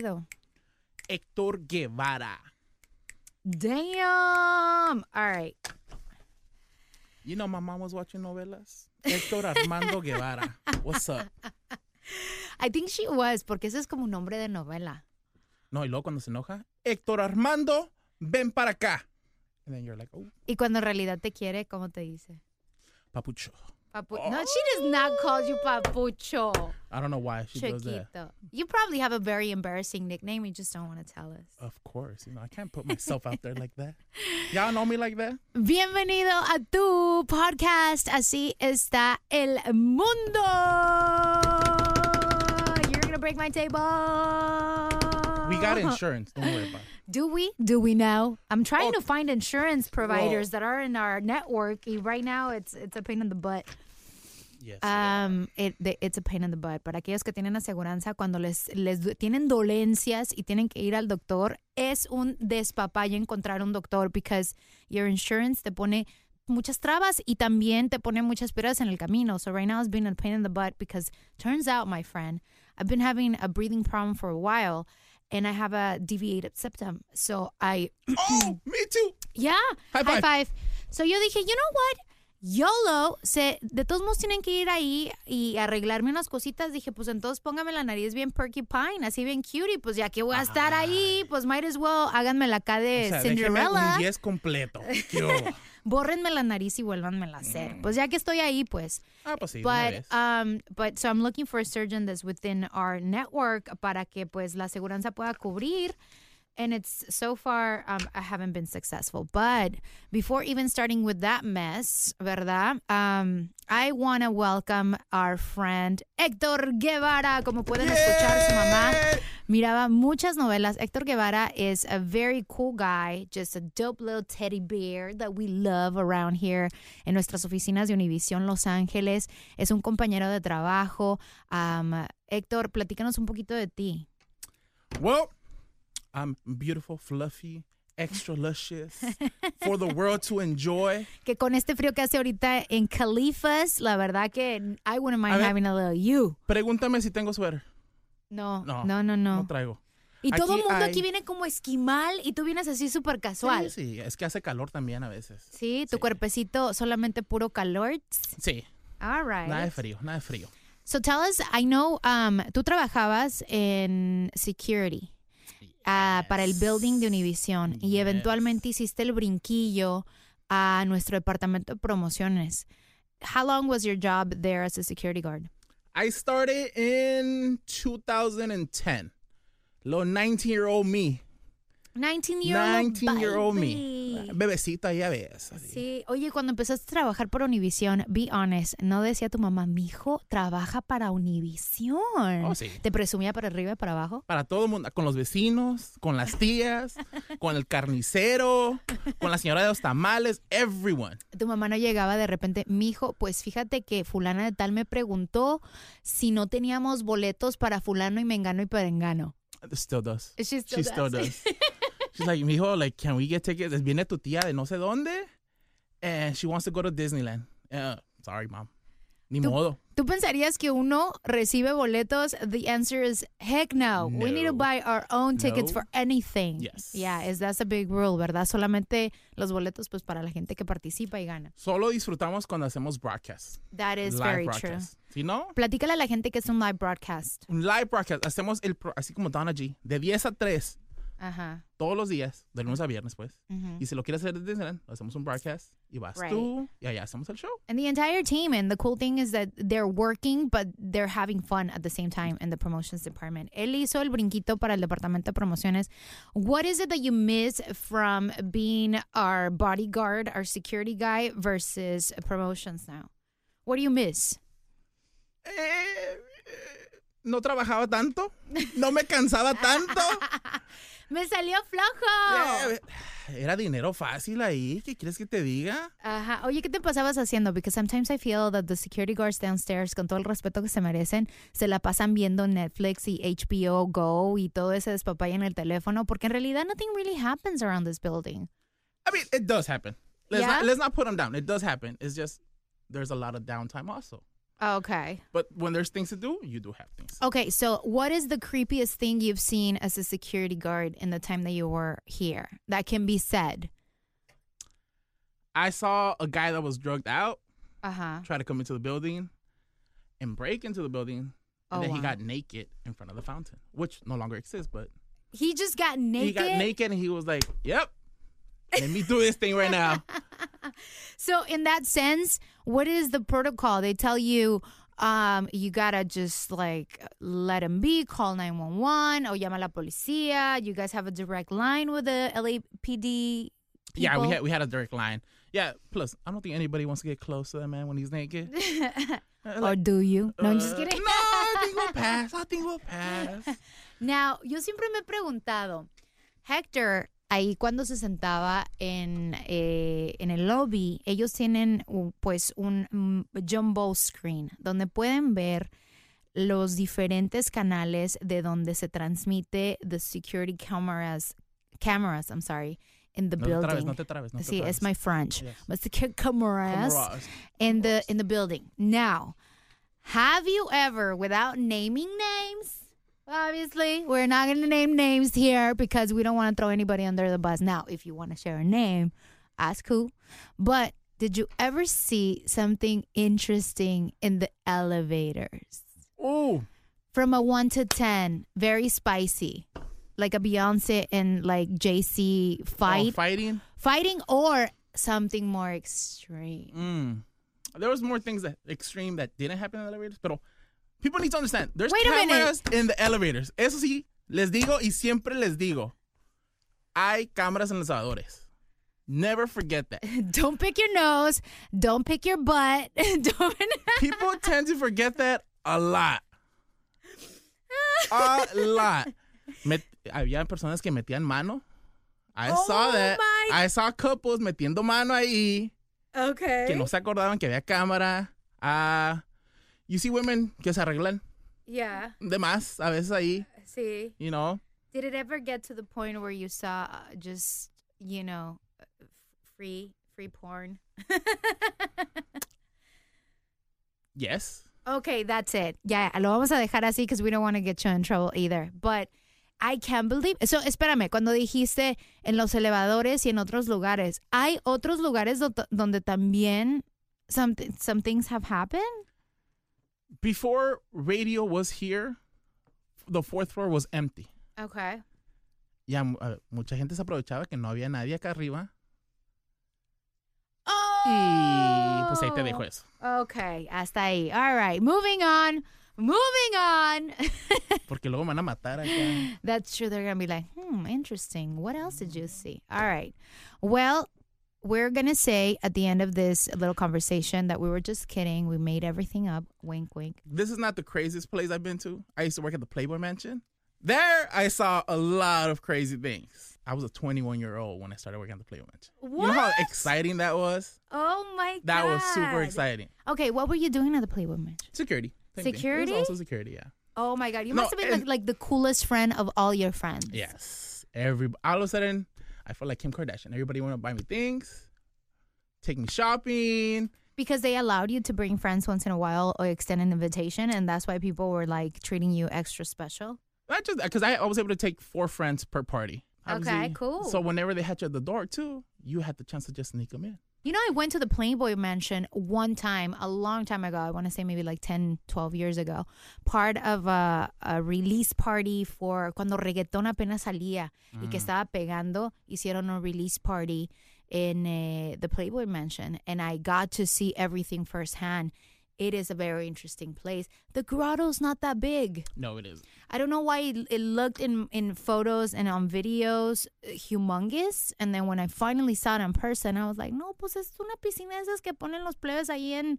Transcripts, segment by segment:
Apellido? Héctor Guevara. Damn. All right. You know, my mom was watching novelas. Héctor Armando Guevara. What's up? I think she was, porque ese es como un nombre de novela. No, y luego cuando se enoja, Héctor Armando, ven para acá. And then you're like, oh, Y cuando en realidad te quiere, ¿cómo te dice? papucho. Papu oh. No, she does not call you papucho. I don't know why she does that. You probably have a very embarrassing nickname. You just don't want to tell us. Of course, you know, I can't put myself out there like that. Y'all know me like that? Bienvenido a tu podcast. Así está el mundo. You're gonna break my table. We got insurance. Don't worry about it. Do we? Do we know? I'm trying to find insurance providers that are in our network. Right now, it's it's a pain in the butt. Yes. Um, it, it's a pain in the butt. Para aquellos que tienen aseguranza, cuando les, les tienen dolencias y tienen que ir al doctor, es un despapalle encontrar un doctor because your insurance te pone muchas trabas y también te pone muchas piedras en el camino. So right now it's been a pain in the butt because turns out, my friend, I've been having a breathing problem for a while and I have a deviated septum. So I oh, me too. yeah. High High five. five. So yo dije, you know what? YOLO, se, de todos modos tienen que ir ahí y arreglarme unas cositas. Dije, pues entonces póngame la nariz bien porcupine, así bien cutie. Pues ya que voy a estar ahí, pues might as well háganme la acá de O sea, Cinderella. un 10 completo. Bórrenme la nariz y vuélvanmela a hacer. Pues ya que estoy ahí, pues. Ah, pues sí, But, um, but so I'm looking for a surgeon that's within our network para que pues la aseguranza pueda cubrir. And it's so far um, I haven't been successful. But before even starting with that mess, ¿verdad? Um, I want to welcome our friend Héctor Guevara. Como pueden escuchar, su mamá miraba muchas novelas. Héctor Guevara is a very cool guy, just a dope little teddy bear that we love around here en nuestras oficinas de Univision Los Ángeles. Es un compañero de trabajo. Um, Héctor, platícanos un poquito de ti. Well, I'm beautiful, fluffy, extra luscious for the world to enjoy. Que con este frío que hace ahorita en Califas, la verdad que I wouldn't mind A ver. having a little you. Pregúntame si tengo suéter. No, No, no, no, no. No traigo. y todo el Aquí mundo hay- aquí viene como esquimal y tú vienes así súper casual. Sí, sí, es que hace calor también a veces. Sí, tu Sí. cuerpecito solamente puro calor. Sí, All right. nada de frío, nada de frío. So tell us, I know um, tú trabajabas en security ah, para el building de Univision y eventualmente hiciste el brinquillo a nuestro departamento de promociones. How long was your job there as a security guard? I started in 2010. Lo 19-year-old me. 19 year old 19-year-old me. Bebecita ya ves. así. Sí, oye, cuando empezaste a trabajar por Univision, be honest, no decía tu mamá, mi hijo trabaja para Univision. Oh, sí. Te presumía para arriba y para abajo. Para todo el mundo, con los vecinos, con las tías, con el carnicero, con la señora de los tamales, everyone. Tu mamá no llegaba de repente, mi hijo, pues fíjate que fulana de tal me preguntó si no teníamos boletos para fulano y mengano y perengano. Still does. She still She still does. She's like, mijo, like, can we get tickets? Viene tu tía de no sé dónde, and she wants to go to Disneyland. Uh, sorry, mom. Ni Tú- modo. ¿Tú pensarías que uno recibe boletos? The answer is heck no. We need to buy our own tickets No. for anything. Yes. Yeah, is that's a big rule, ¿verdad? Solamente los boletos pues para la gente que participa y gana. Solo disfrutamos cuando hacemos broadcast. That is live very broadcast. Si no, true. Platícale a la gente que es un live broadcast. un live broadcast. Hacemos el, pro- así como Donna G, de 10 a 3, Ajá. todos los días, de lunes a viernes, pues. Y si lo quieres hacer de Disneyland, hacemos un broadcast y vas Right. tú y allá hacemos el show. And the entire team, and the cool thing is that they're working, but they're having fun at the same time in the promotions department. Él hizo el brinquito para el departamento de promociones. What is it that you miss from being our bodyguard, our security guy, versus promotions now? What do you miss? Eh, eh, no trabajaba tanto, no me cansaba tanto. Me salió flojo. Eh, Era dinero fácil ahí, ¿qué quieres que te diga? Ajá. Oye, ¿qué te pasabas haciendo? Because sometimes I feel that the security guards downstairs, con todo el respeto que se merecen, se la pasan viendo Netflix y HBO Go y todo ese despapay en el teléfono, porque en realidad nothing really happens around this building. I mean, it does happen. Let's, Yeah? not, let's not put them down. It does happen. It's just there's a lot of downtime also. Okay. But when there's things to do, you do have things. Okay, so what is the creepiest thing you've seen as a security guard in the time that you were here that can be said? I saw a guy that was drugged out Uh-huh. try to come into the building and break into the building. And Oh, then he wow. got naked in front of the fountain, which no longer exists, but He just got naked. he got naked and he was like, Yep, let me do this thing right now. So in that sense, what is the protocol? They tell you um, you gotta just like let him be, call 911 or llama la policía. You guys have a direct line with the LAPD Yeah, we had we had a direct line. Yeah, plus I don't think anybody wants to get close to that man when he's naked. Uh, or do you? No, I'm just uh, kidding. No, I think we'll pass. I think we'll pass. Now, yo siempre me he preguntado, Hector, ahí cuando se sentaba en, eh, en el lobby, ellos tienen pues un mm, jumbo screen donde pueden ver los diferentes canales de donde se transmite the security cameras, cameras, I'm sorry, in the No te trabes, building. no te trabes, no te Sí, es my French. Yes. But security cameras Cameras. in the in the building. Now, have you ever, without naming names, obviously we're not going to name names here because we don't want to throw anybody under the bus. Now, if you want to share a name, ask who. But did you ever see something interesting in the elevators? Ooh, From a one to ten, very spicy, like a Beyonce and like JC oh, fight, fighting. fighting, or something more extreme. Mm. There was more things that extreme that didn't happen in the elevators, pero people need to understand. There's Wait a minute. cameras in the elevators. Eso sí, les digo y siempre les digo. Hay cámaras en los elevadores. Never forget that. Don't pick your nose. Don't pick your butt. Don't. People tend to forget that a lot. A lot. Met- había personas que metían mano. I Oh saw that. my- I saw couples metiendo mano ahí okay. que no se acordaban que había cámara. Ah, you see women que se arreglan Yeah. de más a veces ahí, See. you know. Did it ever get to the point where you saw uh, just you know, f- free free porn. Yes. Okay, that's it. Ya, lo vamos a dejar así because we don't want to get you in trouble either. But I can't believe. So, espérame, cuando dijiste en los elevadores y en otros lugares, ¿hay otros lugares do- donde también some, some things have happened? Before radio was here, the fourth floor was empty. Okay. Ya uh, mucha gente se aprovechaba que no había nadie acá arriba Oh. y pues ahí te dejo eso. Okay, hasta ahí. All right, moving on. Moving on. Porque luego van a matar acá. That's true. They're going to be like, hmm, interesting. What else did you see? All right. Well, we're going to say at the end of this little conversation that we were just kidding. We made everything up. Wink, wink. This is not the craziest place I've been to. I used to work at the Playboy Mansion. There, I saw a lot of crazy things. I was a 21 year old when I started working at the Playboy Mansion. What? You know how exciting that was? Oh my God. That was super exciting. Okay, what were you doing at the Playboy Mansion? Security. Same. It was Security? also security, yeah. Oh my God. You No, must have been like, like the coolest friend of all your friends. Yes. Every all of a sudden, I felt like Kim Kardashian. Everybody wanted to buy me things, take me shopping. Because they allowed you to bring friends once in a while or extend an invitation. And that's why people were like treating you extra special. Not just because I, I was able to take four friends per party. Okay, Obviously. cool. So whenever they had you at the door too, you had the chance to just sneak them in. You know, I went to the Playboy Mansion one time, a long time ago. I want to say maybe like 10, 12 years ago. Part of a, a release party for cuando reggaetón apenas salía y que estaba pegando, hicieron a release party in uh, the Playboy Mansion. And I got to see everything firsthand. It is a very interesting place. The grotto's not that big. No, it is. I don't know why it, it looked in in photos and on videos uh, humongous, and then when I finally saw it in person, I was like, no, pues es una piscina de esas que ponen los plebes ahí en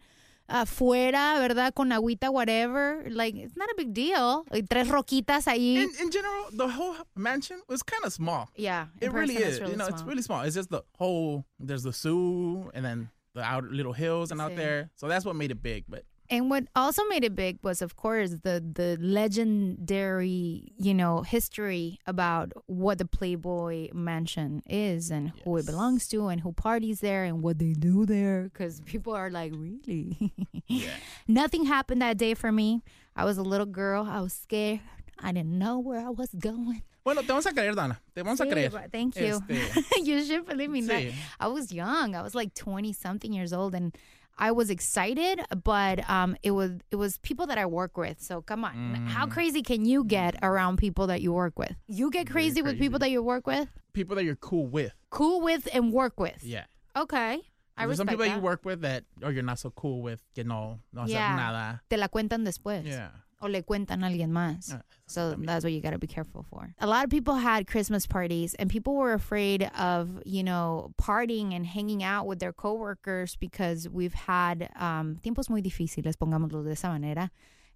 afuera, ¿verdad? Con agüita, whatever. Like it's not a big deal. Like, tres roquitas ahí. In, in general, the whole mansion was kind of small. yeah, It really is. really you know, it's really small. It's just the whole. There's the zoo, and then the outer little hills and out there. So that's what made it big. But And what also made it big was, of course, the the legendary, you know, history about what the Playboy Mansion is and who it belongs to and who parties there and what they do there. Because people are like, really? yeah, Nothing happened that day for me. I was a little girl. I was scared. I didn't know where I was going. Bueno, te vamos a creer, Dana. Te vamos a Sí, creer. Thank you. Este, you should believe me. Sí. I was young. I was like 20 something years old and I was excited, but um, it was it was people that I work with. So come on, how crazy can you get around people that you work with? You get Mm. Very crazy, with people that you work with, people that you're cool with. cool with, and work with. Yeah. Okay, I There's some people that. you work with that, or you're not so cool with, que no, no Yeah. nada. Te la cuentan después. Yeah. O le cuentan a alguien más. Ah, So that's what you got to be careful for. A lot of people had Christmas parties and people were afraid of, you know, partying and hanging out with their coworkers because we've had um, tiempos muy difíciles, pongámoslo de esa manera,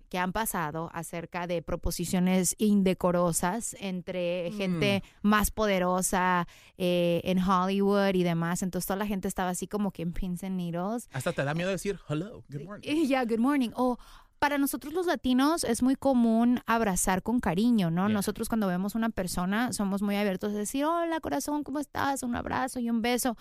que han pasado acerca de proposiciones indecorosas entre gente más poderosa eh, en Hollywood y demás. Entonces toda la gente estaba así como que en pins and needles. Hasta te da miedo decir hello, good morning. Eh, Yeah, good morning. O para nosotros los latinos es muy común abrazar con cariño, ¿no? Yeah. Nosotros cuando vemos una persona somos muy abiertos a decir, hola corazón, ¿cómo estás? Un abrazo y un beso.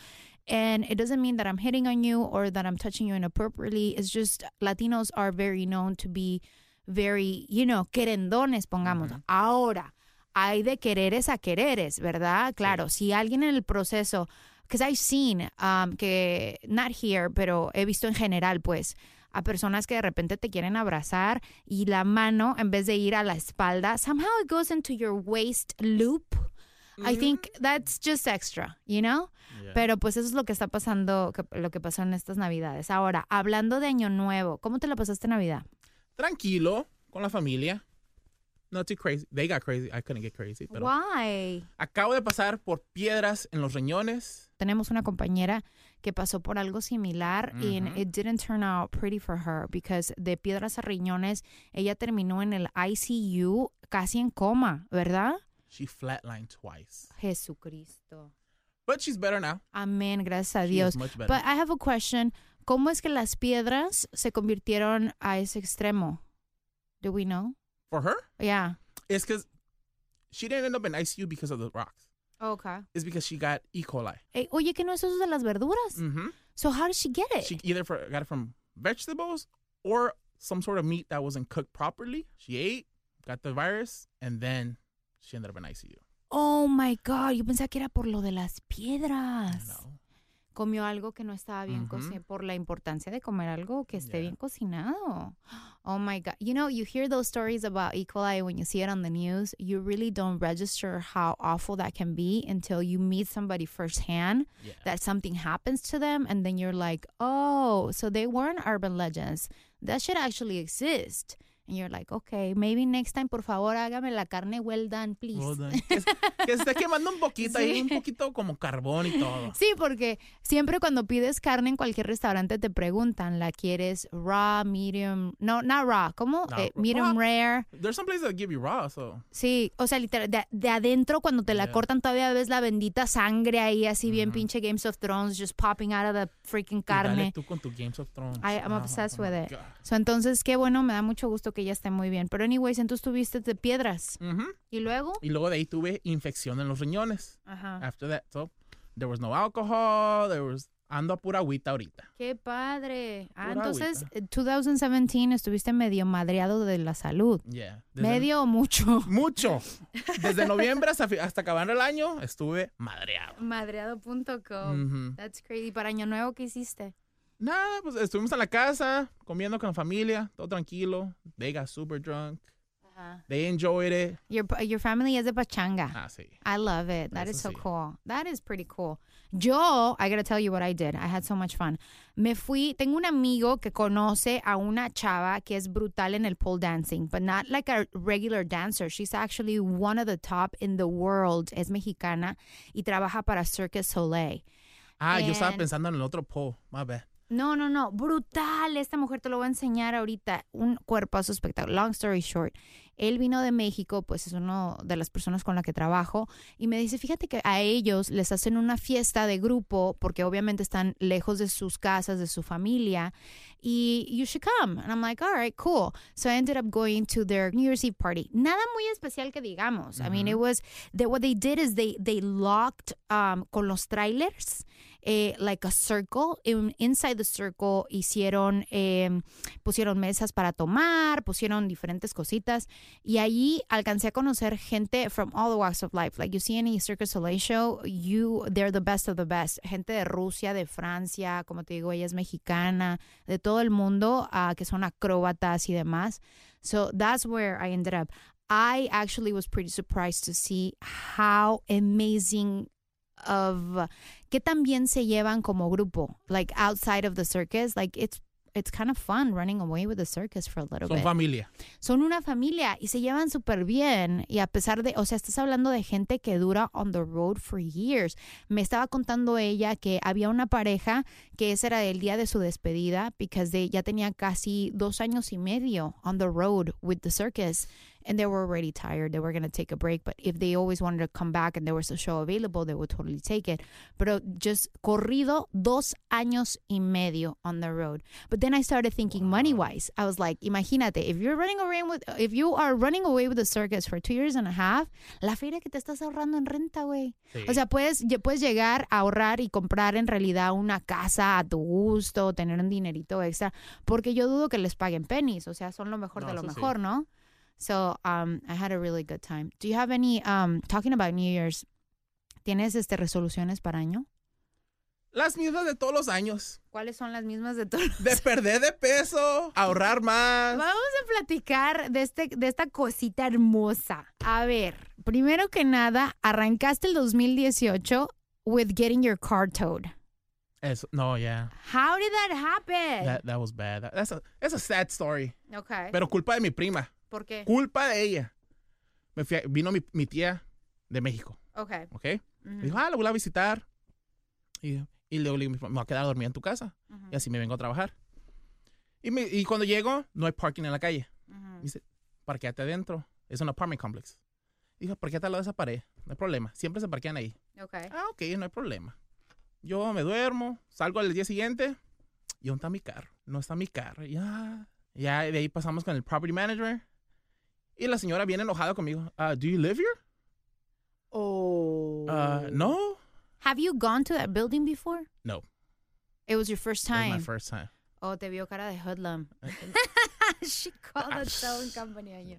And it doesn't mean that I'm hitting on you or that I'm touching you inappropriately. It's just Latinos are very known to be very, you know, querendones, pongamos. Ahora, hay de quereres a quereres, ¿verdad? Claro, si alguien en el proceso, because I've seen um, que, not here, pero he visto en general, pues, a personas que de repente te quieren abrazar y la mano, en vez de ir a la espalda, somehow it goes into your waist loop. I think that's just extra, you know? Yeah. Pero pues eso es lo que está pasando, lo que pasó en estas Navidades. Ahora, hablando de Año Nuevo, ¿cómo te la pasaste Navidad? Tranquilo, con la familia. Not too crazy. They got crazy. I couldn't get crazy. Pero Why? acabo de pasar por piedras en los riñones. tenemos una compañera que pasó por algo similar y Ujú. it didn't turn out pretty for her because de piedras a riñones ella terminó en el ICU casi en coma, ¿verdad? She flatlined twice. Jesucristo. But she's better now. Amén, gracias a Dios. much better. But I have a question. ¿Cómo es que las piedras se convirtieron a ese extremo? Do we know? For her, Yeah. it's because she didn't end up in ICU because of the rocks. Okay. is because she got E. coli. Eh, oye, que no es eso de las verduras. Mm-hmm. So how did she get it? She either for, got it from vegetables or some sort of meat that wasn't cooked properly. She ate, got the virus, and then she ended up in ICU. oh my God, yo pensaba que era por lo de las piedras. No. Comió algo que no estaba bien Ujú. cocinado, por la importancia de comer algo que esté Yeah. bien cocinado. Oh my God. You know, you hear those stories about E. coli when you see it on the news, you really don't register how awful that can be until you meet somebody firsthand Yeah. that something happens to them, and then you're like, oh, so they weren't urban legends. That should actually exist. And you're like, okay, maybe next time, por favor, hágame la carne well done, please. Well done. que, que esté quemando un poquito ahí, Sí. un poquito como carbón y todo. Sí, porque siempre cuando pides carne en cualquier restaurante te preguntan, ¿la quieres raw, medium? No, not raw, ¿cómo? No, Eh, medium raw. rare. There's some places that give you raw, so. Sí, o sea, literal, de, de adentro cuando te la Yeah. cortan todavía ves la bendita sangre ahí, así bien pinche Games of Thrones, just popping out of the freaking Y dale carne. tú con tu Games of Thrones. I am Oh, obsessed oh with my it. So, entonces, qué bueno, me da mucho gusto que ella esté muy bien. Pero anyways, entonces tuviste de piedras. ¿Y luego? Y luego de ahí tuve infección en los riñones. Ajá. After that, so there was no alcohol, there was ando a pura agüita ahorita. Qué padre. Ah, entonces, agüita. eh, 2017 estuviste medio madreado de la salud. Yeah. Desde- ¿Medio o mucho? Mucho. Desde noviembre hasta, hasta acabar el año estuve madreado. Madreado.com. Ujú. That's crazy. Para Año Nuevo, ¿qué hiciste? Nada, pues estuvimos en la casa, comiendo con la familia, todo tranquilo. They got super drunk. They enjoyed it. Your, your family es de pachanga. Ah, sí. I love it. That is so sí. cool. That is pretty cool. Yo, I gotta tell you what I did. I had so much fun. Me fui, tengo un amigo que conoce a una chava que es brutal en el pole dancing, but not like a regular dancer. She's actually one of the top in the world. Es mexicana y trabaja para Circus Soleil. Ah, yo estaba And- pensando en el otro pole. My bad. No, no, no, brutal. Esta mujer te lo voy a enseñar ahorita. Un cuerpazo espectacular. Long story short. Él vino de México, pues es uno de las personas con la que trabajo, y me dice, fíjate que a ellos les hacen una fiesta de grupo, porque obviamente están lejos de sus casas, de su familia, y you should come. And I'm like, all right, cool. So I ended up going to their New Year's Eve party. Nada muy especial que digamos. I mean, it was, they, what they did is they, they locked um, con los trailers, eh, like a circle. In, inside the circle hicieron, eh, pusieron mesas para tomar, pusieron diferentes cositas. Y allí alcancé a conocer gente from all the walks of life. Like you see any Circus Soleil show, you, they're the best of the best. Gente de Rusia, de Francia, como te digo, ella es mexicana, de todo el mundo, ah, que son acróbatas y demás. So that's where I ended up. I actually was pretty surprised to see how amazing of que también se llevan como grupo, like outside of the circus, like it's it's kind of fun running away with the circus for a little Son bit. familia. Son una familia y se llevan súper bien y a pesar de, o sea, estás hablando de gente que dura on the road for years. Me estaba contando ella que había una pareja que ese era el día de su despedida because they ya tenía casi dos años y medio on the road with the circus and they were already tired. They were going to take a break, but if they always wanted to come back and there was a show available, they would totally take it. But just corrido dos años y medio on the road. But then I started thinking money wise. I was like, imagínate, if you're running away with, if you are running away with the circus for two years and a half, la feria que te estás ahorrando en renta, güey. Sí. O sea, puedes, puedes llegar a ahorrar y comprar en realidad una casa a tu gusto, tener un dinerito extra, porque yo dudo que les paguen pennies, o sea, son lo mejor No, de lo eso sí. mejor, ¿no? So, um, I had a really good time. Do you have any, um, talking about New Year's, ¿tienes este resoluciones para año? Las mismas de todos los años. ¿Cuáles son las mismas de todos? De perder de peso, ahorrar más. Vamos a platicar de, este, de esta cosita hermosa. A ver, primero que nada, arrancaste el 2018 with getting your car towed. Eso, no, yeah. How did that happen? That, that was bad. That- that's, a, that's a sad story. okay. Pero culpa de mi prima. ¿Por qué? Culpa de ella. Me fui a- vino mi, mi tía de México, Okay. ¿ok? Me dijo, ah, lo voy a visitar. Y, y luego le digo, me voy a quedar a dormir en tu casa. Y así me vengo a trabajar. Y, me- y cuando llego, no hay parking en la calle. Dice, parqueate adentro. Es un apartment complex. Dijo, parqueate al lado de esa pared. No hay problema. Siempre se parquean ahí. Okay. Ah, ok, no hay problema. Yo me duermo, salgo al día siguiente y ¿dónde está mi carro? No está mi carro. Ya, ya de ahí pasamos con el property manager y la señora viene enojada conmigo. Ah, ¿Do you live here? Oh. Uh, no, Have you gone to that building before? no. It was your first That was time. my first time. Oh, te vio cara de hoodlum. she called the towing company on you.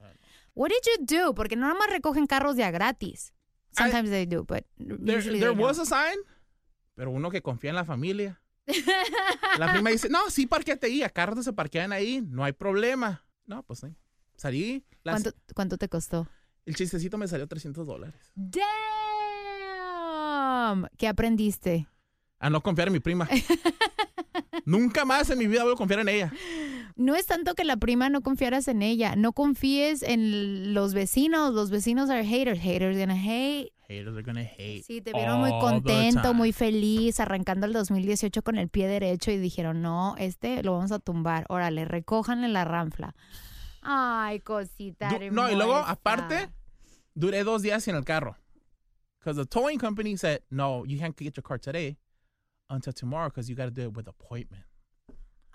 What did you do? Porque no nomás recogen carros de a gratis. Sometimes they do, but There, usually there they was don't. a sign, pero uno que confía en la familia. La prima dice, no, sí, parqueate ahí, rato se parquean ahí, no hay problema. No, pues sí. Salí. las- ¿Cuánto, ¿Cuánto te costó? el chistecito me salió 300 dólares. Damn. ¿Qué aprendiste? A no confiar en mi prima. Nunca más en mi vida voy a confiar en ella. No es tanto que la prima no confiaras en ella, no confíes en los vecinos. Los vecinos are haters. Haters gonna hate. Haters are gonna hate. Sí, te vieron muy contento, muy feliz, arrancando el 2018 con el pie derecho y dijeron, no, este lo vamos a tumbar. Órale, recójanle la ranfla. Ay, cosita Du- no, y luego, aparte, duré dos días en el carro. Because the towing company said, no, you can't get your car today until tomorrow because you got to do it with appointment.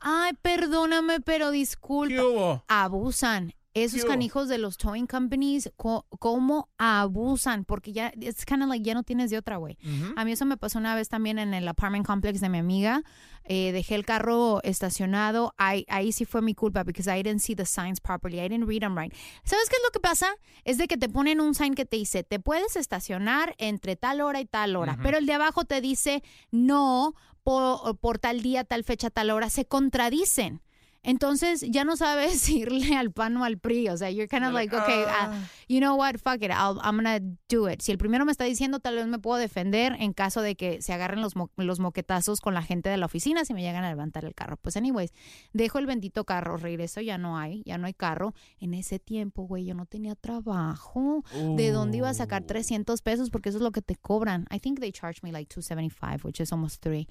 Ay, perdóname, pero ¿Qué disculpa. hubo? Abusan. Esos canijos de los towing companies, co- ¿cómo abusan? Porque ya, it's kind of like, ya no tienes de otra, güey. A mí eso me pasó una vez también en el apartment complex de mi amiga. Eh, dejé el carro estacionado. Ahí, ahí sí fue mi culpa because I didn't see the signs properly. I didn't read them right. ¿Sabes qué es lo que pasa? Es de que te ponen un sign que te dice, te puedes estacionar entre tal hora y tal hora. Pero el de abajo te dice, no, por, por tal día, tal fecha, tal hora. Se contradicen. Entonces ya no sabes irle al PAN o al PRI. O sea, you're kind of like, okay, ah, you know what, fuck it, I'll, I'm gonna do it. Si el primero me está diciendo, tal vez me puedo defender en caso de que se agarren los, mo- los moquetazos con la gente de la oficina si me llegan a levantar el carro. Pues, anyways, dejo el bendito carro, regreso, ya no hay, ya no hay carro. En ese tiempo, güey, yo no tenía trabajo. ¿De dónde iba a sacar 300 pesos? Porque eso es lo que te cobran. I think they charged me like 275, which is almost three.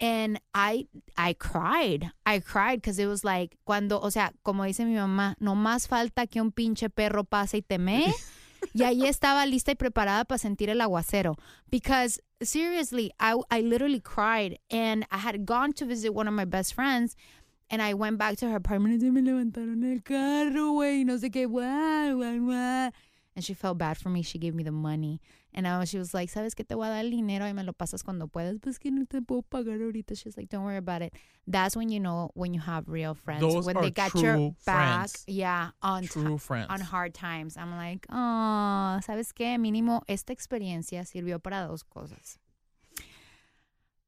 And I, I cried. I cried because it was like, cuando, o sea, como dice mi mamá, no más falta que un pinche perro pase y te mee. y ahí estaba lista y preparada para sentir el aguacero. Because seriously, I, I literally cried. And I had gone to visit one of my best friends. And I went back to her apartment y me levantaron el carro, güey, no sé qué. And she felt bad for me. She gave me the money. And I she was like, ¿sabes qué? Te voy a dar el dinero y me lo pasas cuando puedas. Pues que no te puedo pagar ahorita. She's like, don't worry about it. That's when you know when you have real friends. Those when are they got your back. friends. Yeah, on, True friends. on hard times. I'm like, oh, ¿sabes qué? Mínimo esta experiencia sirvió para dos cosas.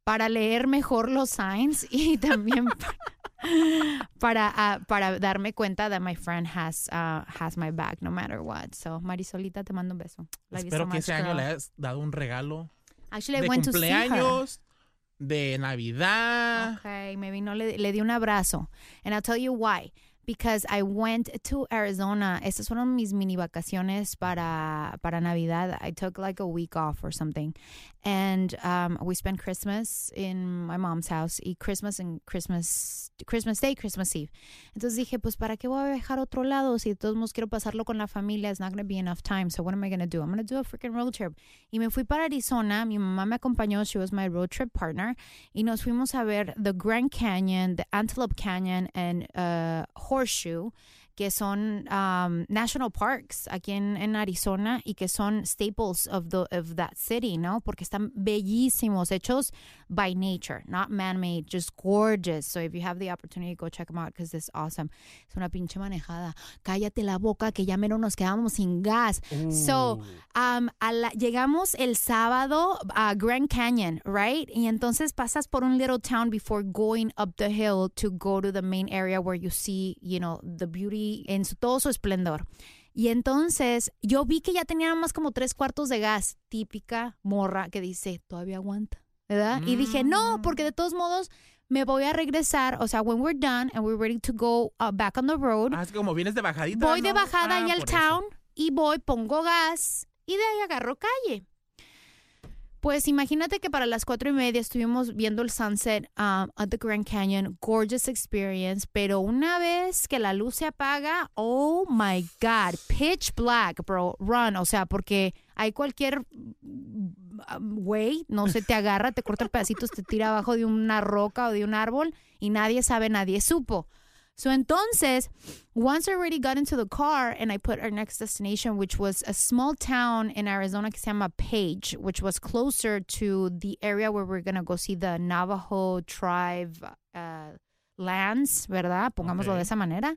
Para leer mejor los signs y también para, para, ah, para darme cuenta that my friend has, uh, has my back no matter what. So, Marisolita, te mando un beso. Love Espero so que ese año le hayas dado un regalo Actually, I de went to see her. cumpleaños, de Navidad. Okay, maybe no le, le di un abrazo. And I'll tell you why. Because I went to Arizona. Estas fueron mis mini vacaciones para, para Navidad. I took like a week off or something. And um, we spent Christmas in my mom's house. Y Christmas and Christmas, Christmas Day, Christmas Eve. Entonces dije, pues, ¿para qué voy a viajar a otro lado? Si de todos modos quiero pasarlo con la familia, it's not going to be enough time. So what am I going to do? I'm going to do a freaking road trip. Y me fui para Arizona. Mi mamá me acompañó. She was my road trip partner. Y nos fuimos a ver the Grand Canyon, the Antelope Canyon, and uh, Que son um, national parks aquí en, en Arizona y que son staples of, the, of that city, ¿no? Porque están bellísimos, hechos by nature, not man-made, just gorgeous. So if you have the opportunity, go check them out because it's awesome. Es una pinche manejada. Cállate la boca que ya mero nos quedamos sin gas. So, um, a la- llegamos el sábado a Grand Canyon, right? Y entonces pasas por un little town before going up the hill to go to the main area where you see, you know, the beauty en su, todo su esplendor. Y entonces yo vi que ya tenían más como tres cuartos de gas, típica morra que dice, todavía aguanta, ¿verdad? Y dije, no, porque de todos modos me voy a regresar, o sea, when we're done and we're ready to go uh, back on the road, Ah, es como vienes de bajadita. voy de bajada Ah, ahí al eso. town y voy, pongo gas y de ahí agarro calle. Pues imagínate que para las cuatro y media estuvimos viendo el sunset um, at the Grand Canyon, gorgeous experience, pero una vez que la luz se apaga, oh my God, pitch black, bro, run, o sea, porque hay cualquier um, güey, no se te agarra, te corta el pedacito, te tira abajo de una roca o de un árbol y nadie sabe, nadie supo. So entonces, once I already got into the car and I put our next destination, which was a small town in Arizona que se llama Page, which was closer to the area where we're going to go see the Navajo tribe uh, lands, ¿verdad? Pongámoslo de esa manera.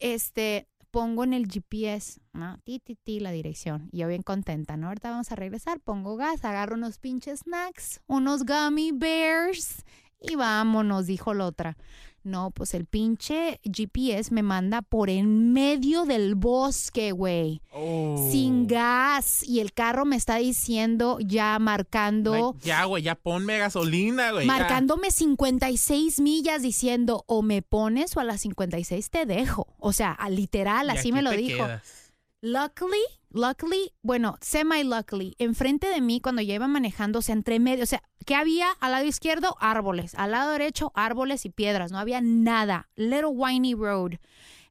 Este, pongo en el GPS, ¿no? Ti, la dirección. Y yo bien contenta, ¿no? Ahorita vamos a regresar, pongo gas, agarro unos pinches snacks, unos gummy bears y vámonos, dijo la otra. No, pues el pinche GPS me manda por en medio del bosque, güey. Oh. Sin gas. Y el carro me está diciendo, ya marcando. Ya, güey, ya ponme gasolina, güey. ya. Marcándome 56 millas diciendo o me pones o a las 56 te dejo. O sea, literal, Y así me lo dijo. quedas. Luckily, luckily, bueno, semi-luckily, enfrente de mí cuando ya iba manejando, o sea, entre medio, o sea, ¿qué había? Al lado izquierdo, árboles. Al lado derecho, árboles y piedras. No había nada. Little whiny road.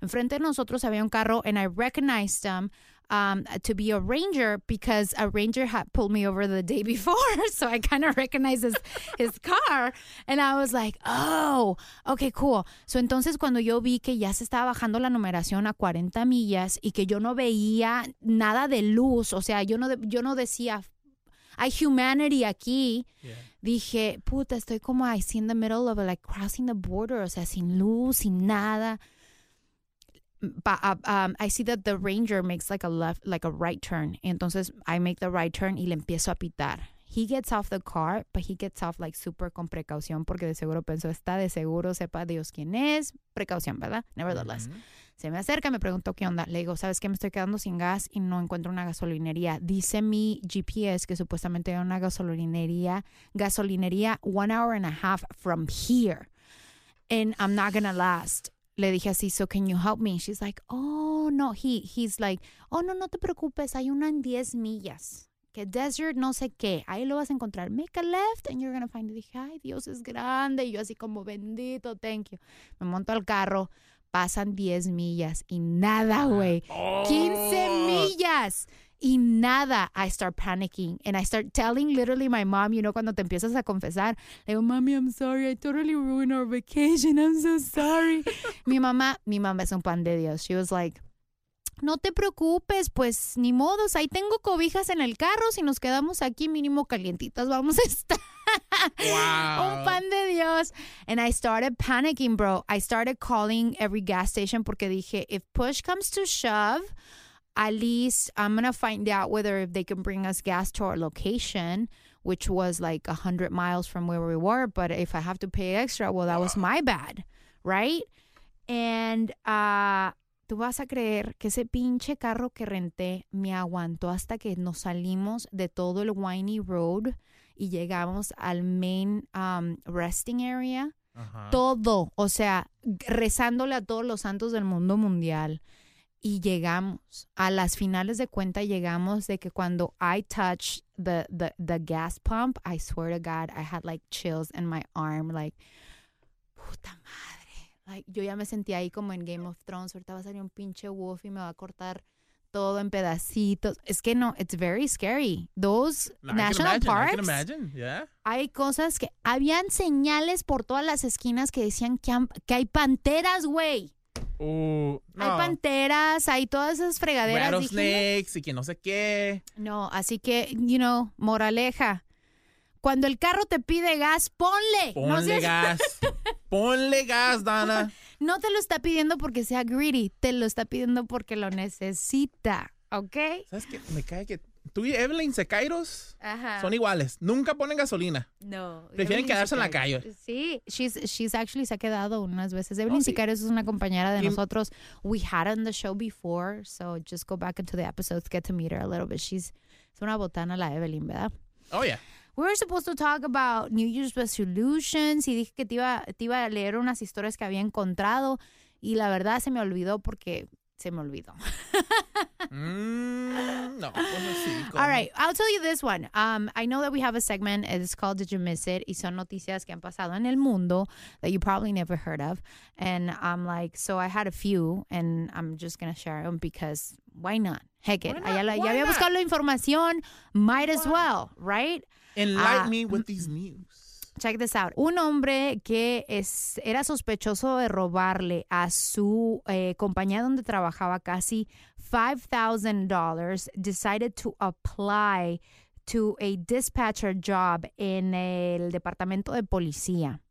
Enfrente de nosotros había un carro and I recognized him um, to be a ranger because a ranger had pulled me over the day before. So I kind of recognized his, his car. And I was like, oh, okay, cool. So entonces cuando yo vi que ya se estaba bajando la numeración a 40 millas y que yo no veía nada de luz, o sea, yo no, yo no decía, hay humanity aquí. Yeah. Dije, puta, estoy como así in the middle of like crossing the border, o sea, sin luz, sin nada. But uh, um, I see that the ranger makes like a left, like a right turn. Entonces I make the right turn y le empiezo a pitar. He gets off the car, but he gets off like super con precaución porque de seguro pensó, está de seguro, sepa Dios quién es. Precaución, ¿verdad? Nevertheless. Se me acerca, me preguntó qué onda. Le digo, ¿sabes qué? Me estoy quedando sin gas y no encuentro una gasolinería. Dice mi GPS que supuestamente hay una gasolinería, gasolinería one hour and a half from here. And I'm not gonna last. Le dije así, so can you help me? She's like, oh, no. He, he's like, oh, no, no te preocupes. Hay una en 10 millas. Que desert no sé qué. Ahí lo vas a encontrar. Make a left and you're gonna find it. Dije, ay, Dios es grande. Y yo así como, bendito, thank you. Me monto al carro. Pasan 10 millas y nada, güey. 15 millas y nada. I start panicking and I start telling literally my mom, you know, cuando te empiezas a confesar, le digo, mami, I'm sorry, I totally ruined our vacation, I'm so sorry. mi mamá, mi mamá es un pan de Dios. She was like, no te preocupes, pues ni modos, ahí tengo cobijas en el carro, si nos quedamos aquí mínimo calientitas vamos a estar. Wow. Un pan de Dios. And I started panicking, bro. I started calling every gas station porque dije, if push comes to shove, at least I'm to find out whether if they can bring us gas to our location, which was like 100 miles from where we were. But if I have to pay extra, well, that was my bad, right? And uh, tú vas a creer que ese pinche carro que renté me aguantó hasta que nos salimos de todo el whiny road y llegamos al main um, resting area. Ajá. Todo, o sea, rezándole a todos los santos del mundo mundial. Y llegamos, a las finales de cuenta llegamos de que cuando I touched the, the, the gas pump, I swear to God, I had like chills in my arm, like, puta madre. Like, yo ya me sentía ahí como en Game of Thrones, ahorita va a salir un pinche wolf y me va a cortar todo en pedacitos. Es que no, it's very scary. Those No, national imagine, I parks can imagine, yeah. hay cosas que habían señales por todas las esquinas que decían que, que hay panteras, güey. Uh, Hay panteras, hay todas esas fregaderas. Rattlesnakes y que no sé qué. no, así que, you know, moraleja. Cuando el carro te pide gas, ponle. no, Ponle seas- gas. Ponle gas, Dana. no te lo está pidiendo porque sea greedy, te lo está pidiendo porque lo necesita, ¿ok? ¿Sabes qué? Me cae que tú y Evelyn Secairos Ajá. son iguales. Nunca ponen gasolina. No. Prefieren Evelyn quedarse en la calle. Sí, she's, she's actually se ha quedado unas veces. Evelyn sí. Sicarios es una compañera de Y- nosotros. We had on the show before, so just go back into the episodes, get to meet her a little bit. She's es una botana la Evelyn, ¿verdad? Oh, yeah. We were supposed to talk about New Year's resolutions y dije que te iba, te iba a leer unas historias que había encontrado y la verdad se me olvidó porque se me olvidó. Mm, no, All right, I'll tell you this one. Um, I know that we have a segment. It's called "Did You Miss It?" y son noticias que han pasado en el mundo that you probably never heard of. And I'm like, so I had a few, and I'm just gonna share them because why not? Heck it. Why? Ya, la- ya había buscado la información. Might as well, right? Enlighten Ah, me with these news. Check this out. Un hombre que es, era sospechoso de robarle a su eh, compañía donde trabajaba casi $5,000 decided to apply to a dispatcher job en el departamento de policía.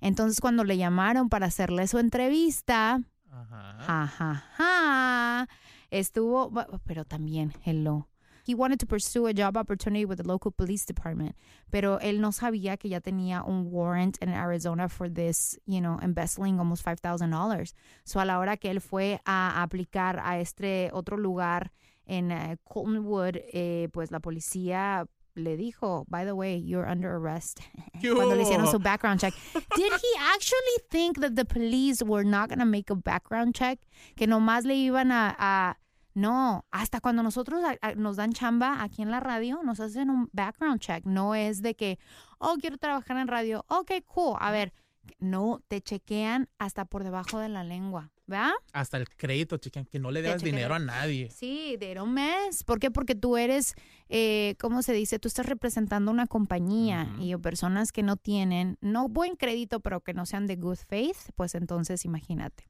Entonces, cuando le llamaron para hacerle su entrevista, Ajá. Ajá. Estuvo, pero también, hello. He wanted to pursue a job opportunity with the local police department, pero él no sabía que ya tenía un warrant in Arizona for this, you know, embezzling almost $5,000. So a la hora que él fue a aplicar a este otro lugar en eh, Coltonwood, eh, pues la policía le dijo, by the way, you're under arrest. Cuando le hicieron su background check. Did he actually think that the police were not going to make a background check? Que nomás le iban a... a- no, hasta cuando nosotros a- a- nos dan chamba aquí en la radio, nos hacen un background check. No es de que, oh, quiero trabajar en radio. Ok, cool. A ver, no, te chequean hasta por debajo de la lengua, ¿verdad? Hasta el crédito, chequen, que no le debas chequean. dinero a nadie. Sí, de un mes. ¿Por qué? Porque tú eres, eh, ¿cómo se dice? Tú estás representando una compañía y o personas que no tienen, no buen crédito, pero que no sean de good faith, pues entonces imagínate.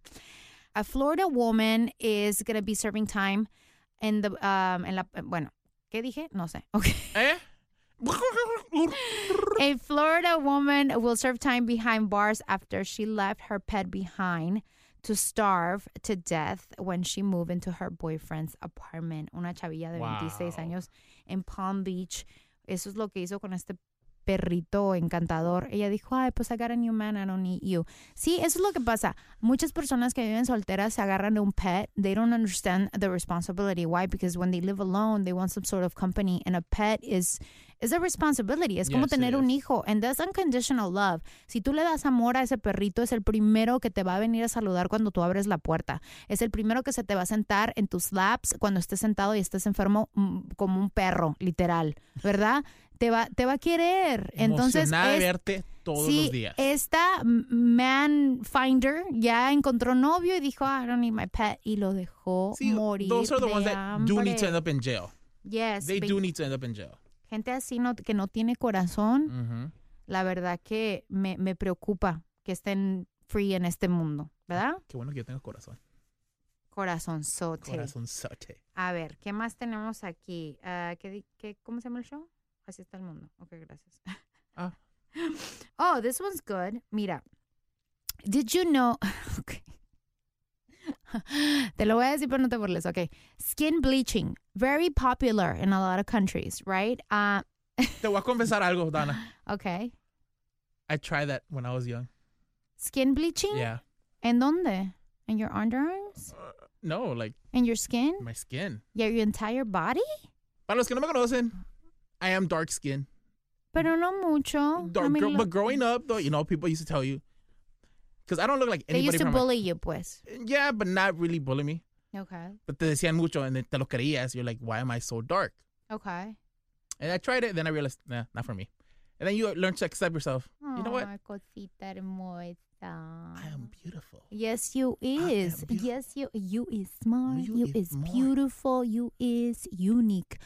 A Florida woman is going to be serving time in the, um, en la, bueno, ¿qué dije? No sé. Okay. ¿Eh? A Florida woman will serve time behind bars after she left her pet behind to starve to death when she moved into her boyfriend's apartment. Una chavilla de 26 años en Palm Beach. Eso es lo que hizo con este perrito encantador. Ella dijo, ay, pues I got a new man, I don't need you. Sí, eso es lo que pasa. Muchas personas que viven solteras se agarran de un pet. They don't understand the responsibility. Why? Because when they live alone, they want some sort of company. And a pet is, is a responsibility. Es como Yes, tener un hijo. And that's unconditional love. Si tú le das amor a ese perrito, es el primero que te va a venir a saludar cuando tú abres la puerta. Es el primero que se te va a sentar en tus laps cuando estés sentado y estés enfermo mm, como un perro, literal. ¿Verdad? Te va, te va a querer. Entonces, es- verte todos sí, los días. esta man finder ya encontró novio y dijo, "Ah, I don't need my pet y lo dejó Sí, morir those are the de ones that do need to hambre. end up in jail. Yes, They do need to end up in jail. gente así no, que no tiene corazón, la verdad que me, me preocupa que estén free en este mundo, ¿verdad? Qué bueno que yo tengo corazón. Corazón sote. A ver, ¿qué más tenemos aquí? Ah, ¿qué, qué- ¿Cómo se llama el show? Así está el mundo. Ok, gracias. Ah. Oh, this one's good. Mira. Did you know? Okay. Te lo voy a decir, pero no te burles. Okay. Skin bleaching. Very popular in a lot of countries, right? Uh, Te voy a confesar algo, Dana. okay. I tried that when I was young. Skin bleaching? Yeah. ¿En dónde? In your underarms? No, like In your skin? my skin. Yeah, your entire body? Para los que no me conocen, I am dark skin. Pero no mucho. I mean, gr- but growing up, though, you know, people used to tell you, because I don't look like anybody. they used to from my- bully you, pues. Yeah, but not really bully me. Okay. But te decían mucho and then te lo creías. You're like, why am I so dark? Okay. And I tried it, then I realized, nah, not for me. And then you learn to accept yourself. You know what? Cosita hermosa. I am beautiful. Yes, you is. Yes, you you is smart. You You, is is, beautiful. You is unique.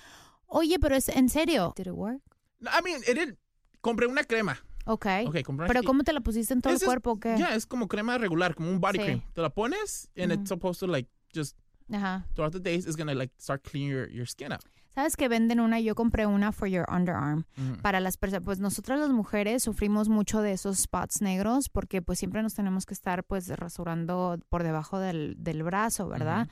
Oye, pero es en serio. Did it work? No, I mean, it did. Compré una crema. Okay. Okay, compré una Pero. ¿cómo te la pusiste en todo el cuerpo o qué? Yeah, es como crema regular, como un body Sí. cream. Te la pones and it's supposed to like just Ajá. throughout the days it's gonna like start cleaning your, your skin up. ¿Sabes que venden una? Yo compré una for your underarm. Mm. Para las personas, pues nosotras las mujeres sufrimos mucho de esos spots negros porque pues siempre nos tenemos que estar pues rasurando por debajo del, del brazo, ¿verdad?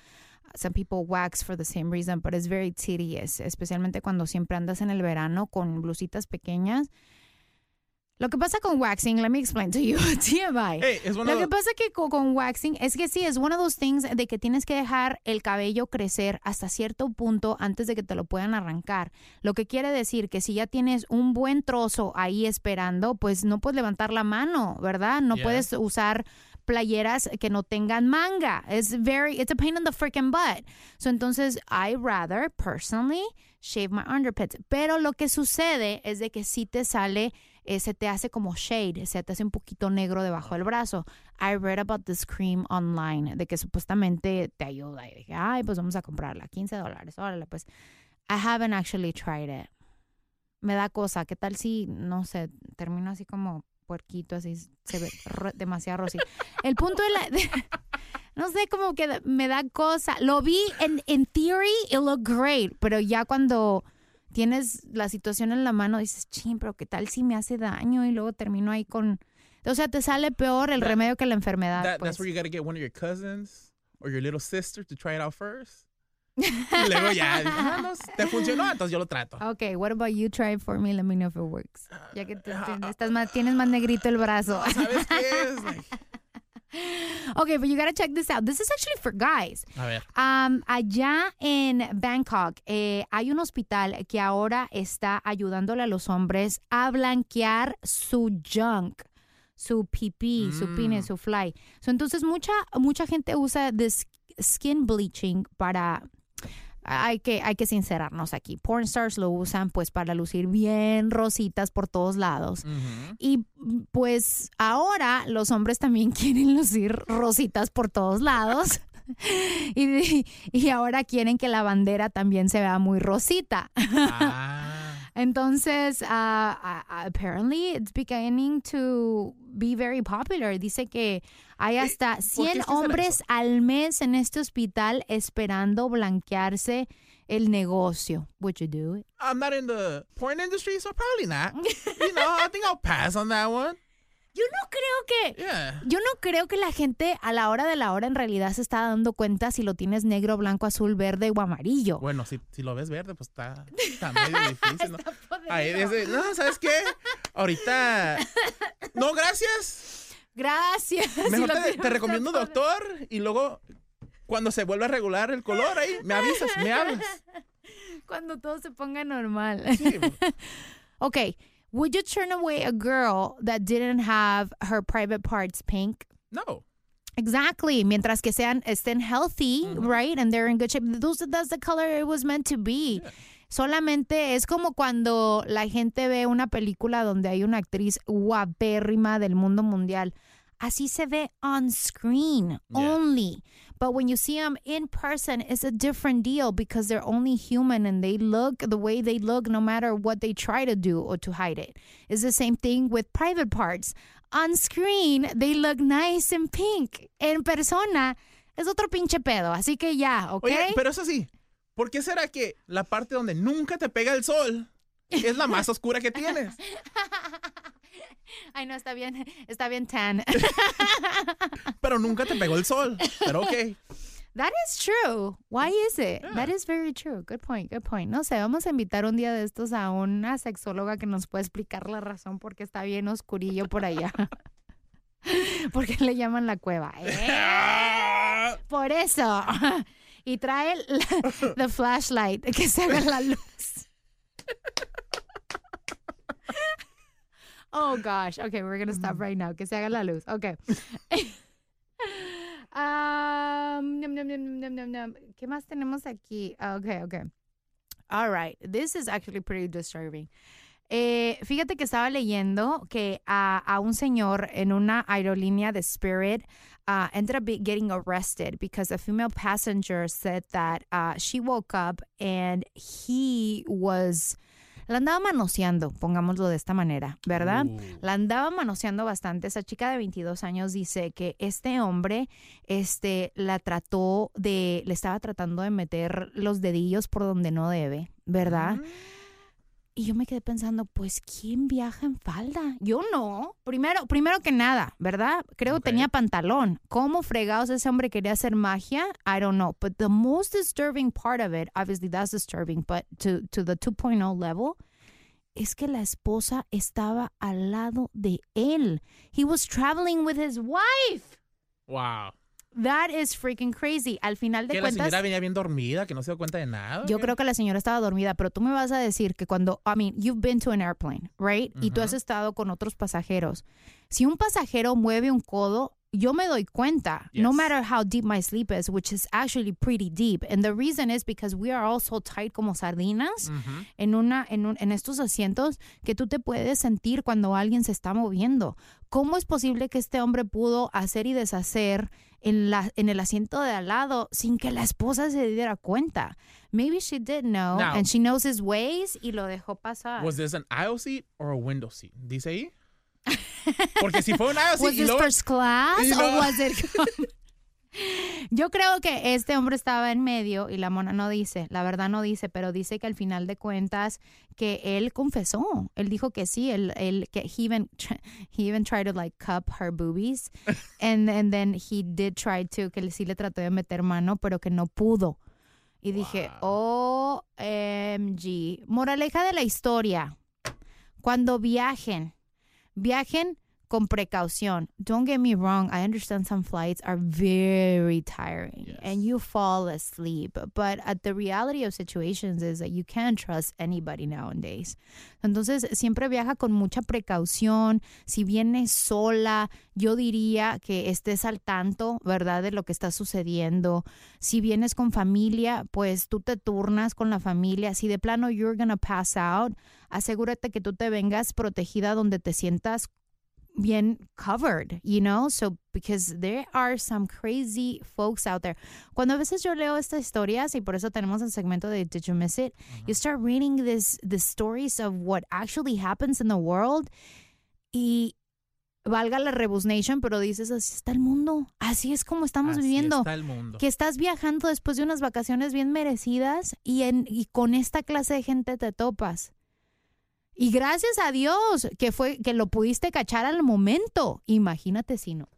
Some people wax for the same reason, but it's very tedious, especialmente cuando siempre andas en el verano con blusitas pequeñas. Lo que pasa con waxing, let me explain to you, TMI. Hey, Lo que pasa que co- con, waxing es que sí, es one of those things de que tienes que dejar el cabello crecer hasta cierto punto antes de que te lo puedan arrancar. Lo que quiere decir que si ya tienes un buen trozo ahí esperando, pues no puedes levantar la mano, ¿verdad? No Yeah. puedes usar playeras que no tengan manga. It's very, it's a pain in the freaking butt. So entonces, I rather personally shave my underpits. Pero lo que sucede es de que si te sale, eh, se te hace como shade, se te hace un poquito negro debajo del brazo. I read about this cream online, de que supuestamente te ayuda. Y dije, ay, pues vamos a comprarla, 15 dólares, órale, pues. I haven't actually tried it. me da cosa. ¿Qué tal si, no sé, termino así como puerquito, así se ve ro- demasiado rosy? El punto de la... de- no sé, como que me da cosa. Lo vi en, en theory, it looked great, pero ya cuando tienes la situación en la mano dices, ching, pero ¿qué tal si me hace daño? Y luego termino ahí con... O sea, te sale peor el That- remedio que la enfermedad. That, pues. That's where you gotta get one of your cousins or your little sister to try it out first. Y luego ya, ah, no, te funcionó, entonces yo lo trato. Okay, what about you try it for me? Let me know if it works. Ya que te- te- estás más, tienes más negrito el brazo. ¿Sabes qué es? Like, Okay, but you gotta check this out. This is actually for guys. a ver. Um, allá en Bangkok eh, hay un hospital que ahora está ayudándole a los hombres a blanquear su junk, su pipí, su Mm. pine, su fly. So, entonces mucha mucha gente usa this skin bleaching para hay que, hay que sincerarnos aquí. Porn stars lo usan pues para lucir bien rositas por todos lados. Y pues ahora los hombres también quieren lucir rositas por todos lados. Y, y ahora quieren que la bandera también se vea muy rosita. Ah. Entonces, uh, apparently it's beginning to be very popular. Dice que hay hasta ¿por qué 100 es que será hombres al mes en este hospital esperando blanquearse el negocio. Would you do it? I'm not in the porn industry, so probably not. You know, I think I'll pass on that one. Yo no creo que Yeah. Yo no creo que la gente a la hora de la hora en realidad se está dando cuenta si lo tienes negro, blanco, azul, verde o amarillo. Bueno, si, si lo ves verde, pues está, está medio difícil, ¿no? Ahí dice, no, ¿sabes qué? Ahorita, no, gracias. Gracias. Si Mejor lo te, te recomiendo un doctor y luego, cuando se vuelva a regular el color, ahí me avisas, me hablas. Cuando todo se ponga normal. Sí, okay. Would you turn away a girl that didn't have her private parts pink? no. Exactly. Mientras que sean estén healthy, right? And they're in good shape. Those, that's the color it was meant to be. Solamente es como cuando la gente ve una película donde hay una actriz guapérrima del mundo mundial. Así se ve on screen Yeah. only. But when you see them in person, it's a different deal because they're only human and they look the way they look no matter what they try to do or to hide it. It's the same thing with private parts. On screen, they look nice and pink. En persona, es otro pinche pedo. Así que ya, ¿ok? Oye, pero eso sí, ¿por qué será que la parte donde nunca te pega el sol es la más oscura que tienes? Ay, no, está bien, está bien tan. Pero nunca te pegó el sol. Pero ok. That is true. Why is it? That is very true. Good point, good point. No sé, vamos a invitar un día de estos a una sexóloga que nos pueda explicar la razón por qué está bien oscurillo por allá. ¿Por qué le llaman la cueva? ¿Eh? Por eso. Y trae la, the flashlight, que se haga la luz. Oh gosh. Okay, we're gonna stop right now. Que se haga la luz. Okay. Um, nom, nom, nom, nom, nom, nom. ¿Qué más tenemos aquí? Ah, Okay, okay. All right. This is actually pretty disturbing. Eh, fíjate que estaba leyendo que a, a un señor en una aerolínea de Spirit uh, ended up getting arrested because a female passenger said that uh, she woke up and he was la andaba manoseando, pongámoslo de esta manera, ¿verdad? La andaba manoseando bastante. Esa chica de 22 años dice que este hombre este, la trató de, le estaba tratando de meter los dedillos por donde no debe, ¿verdad? Y yo me quedé pensando, pues, ¿quién viaja en falda? Yo no. Primero, primero que nada, ¿verdad? Creo que tenía pantalón. ¿Cómo fregados ese hombre quería hacer magia? I don't know. But the most disturbing part of it, obviously that's disturbing, but to, to the 2.0 level, es que la esposa estaba al lado de él. He was traveling with his wife. Wow. That is freaking crazy. Al final de Que la cuentas... señora venía bien dormida, que no se dio cuenta de nada. Yo creo que la señora estaba dormida, pero tú me vas a decir que cuando, I mean, you've been to an airplane, right? Y tú has estado con otros pasajeros. Si un pasajero mueve un codo, yo me doy cuenta, no Yes. matter how deep my sleep is, which is actually pretty deep. And the reason is because we are all so tight como sardinas en, una, en, un- en estos asientos que tú te puedes sentir cuando alguien se está moviendo. ¿Cómo es posible que este hombre pudo hacer y deshacer en, la, en el asiento de al lado sin que la esposa se diera cuenta. Maybe she did know Now- and she knows his ways y lo dejó pasar. Was this an aisle seat or a window seat? Dice ahí. Porque si fue un aisle seat Was y this luego- first class y or luego- was it Yo creo que este hombre estaba en medio y la mona no dice, la verdad no dice, pero dice que al final de cuentas que él confesó, él dijo que sí, él, él que he even he even tried to like cup her boobies and and then he did try to que sí le trató de meter mano, pero que no pudo. Y dije, OMG. Moraleja de la historia. Cuando viajen, viajen con precaución. Don't get me wrong, I understand some flights are very tiring and you fall asleep, but at the reality of situations is that you can't trust anybody nowadays. Entonces, siempre viaja con mucha precaución. Si vienes sola, yo diría que estés al tanto, ¿verdad?, de lo que está sucediendo. Si vienes con familia, pues tú te turnas con la familia. Si de plano you're gonna pass out, asegúrate que tú te vengas protegida donde te sientas bien covered, you know? So, because there are some crazy folks out there. Cuando a veces yo leo estas historias, y por eso tenemos el segmento de Did You Miss It, you start reading this, the stories of what actually happens in the world, y valga la rebusnation, pero dices, así está el mundo, así es como estamos Así viviendo. está el mundo. Que estás viajando después de unas vacaciones bien merecidas y, en, y con esta clase de gente te topas. Y gracias a Dios que fue que lo pudiste cachar al momento. Imagínate si no.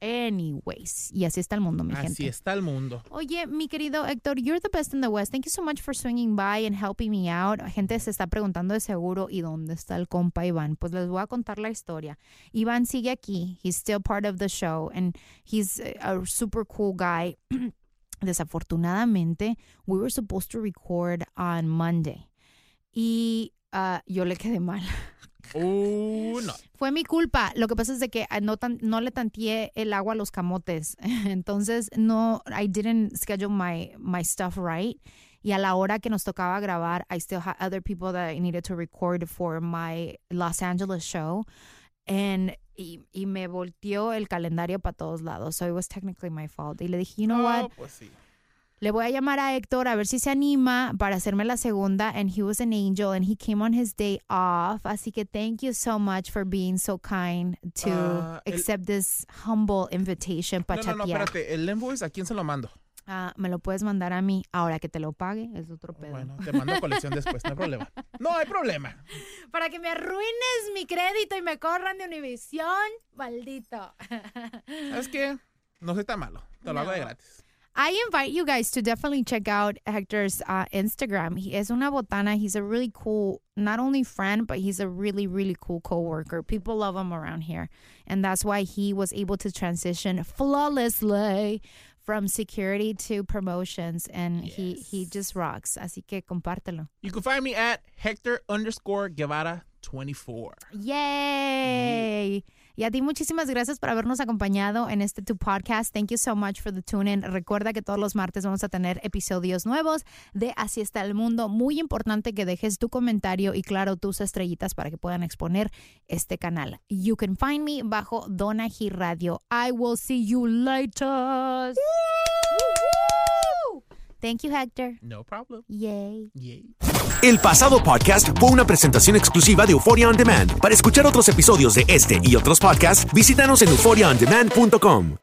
Anyways, y así está el mundo, mi Así gente. está el mundo. Oye, mi querido Héctor, you're the best in the West. Thank you so much for swinging by and helping me out. Gente se está preguntando de seguro, ¿y dónde está el compa Iván? Pues les voy a contar la historia. Iván sigue aquí. He's still part of the show and he's a a super cool guy. Desafortunadamente, we were supposed to record on Monday. Y ah, yo le quedé mal. Uh, no. Fue mi culpa. Lo que pasa es de que ah, no, tan- no le tanteé el agua a los camotes. Entonces, no, I didn't schedule my, my stuff right. Y a la hora que nos tocaba grabar, I still had other people that I needed to record for my Los Angeles show. And, y, y me volteó el calendario para todos lados. So it was technically my fault. Y le dije, you know No, what? pues sí. Le voy a llamar a Héctor a ver si se anima para hacerme la segunda. And he was an angel and he came on his day off. Así que thank you so much for being so kind to Ah, el- accept this humble invitation para No, no, no, espérate. El invoice, ¿a quién se lo mando? Ah, me lo puedes mandar a mí. Ahora que te lo pague, es otro pedo. Bueno, te mando colección después, no hay problema. No hay problema. Para que me arruines mi crédito y me corran de Univision, maldito. ¿Sabes qué? No soy tan malo. Te lo hago de No. gratis. I invite you guys to definitely check out Hector's uh, Instagram. He is una botana. He's a really cool, not only friend, but he's a really, really cool coworker. People love him around here. And that's why he was able to transition flawlessly from security to promotions. And he, he just rocks. Así que compártelo. You can find me at Hector underscore Guevara 24. Yay! Y a ti muchísimas gracias por habernos acompañado en este tu podcast. Thank you so much for the tune in. Recuerda que todos los martes vamos a tener episodios nuevos de Así está el mundo. Muy importante que dejes tu comentario y claro tus estrellitas para que puedan exponer este canal. You can find me bajo Donaji Radio. I will see you later. Thank you, Hector. No problem. Yay. Yay. El pasado podcast fue una presentación exclusiva de Euphoria On Demand. Para escuchar otros episodios de este y otros podcasts, visítanos en euphoriaondemand.com.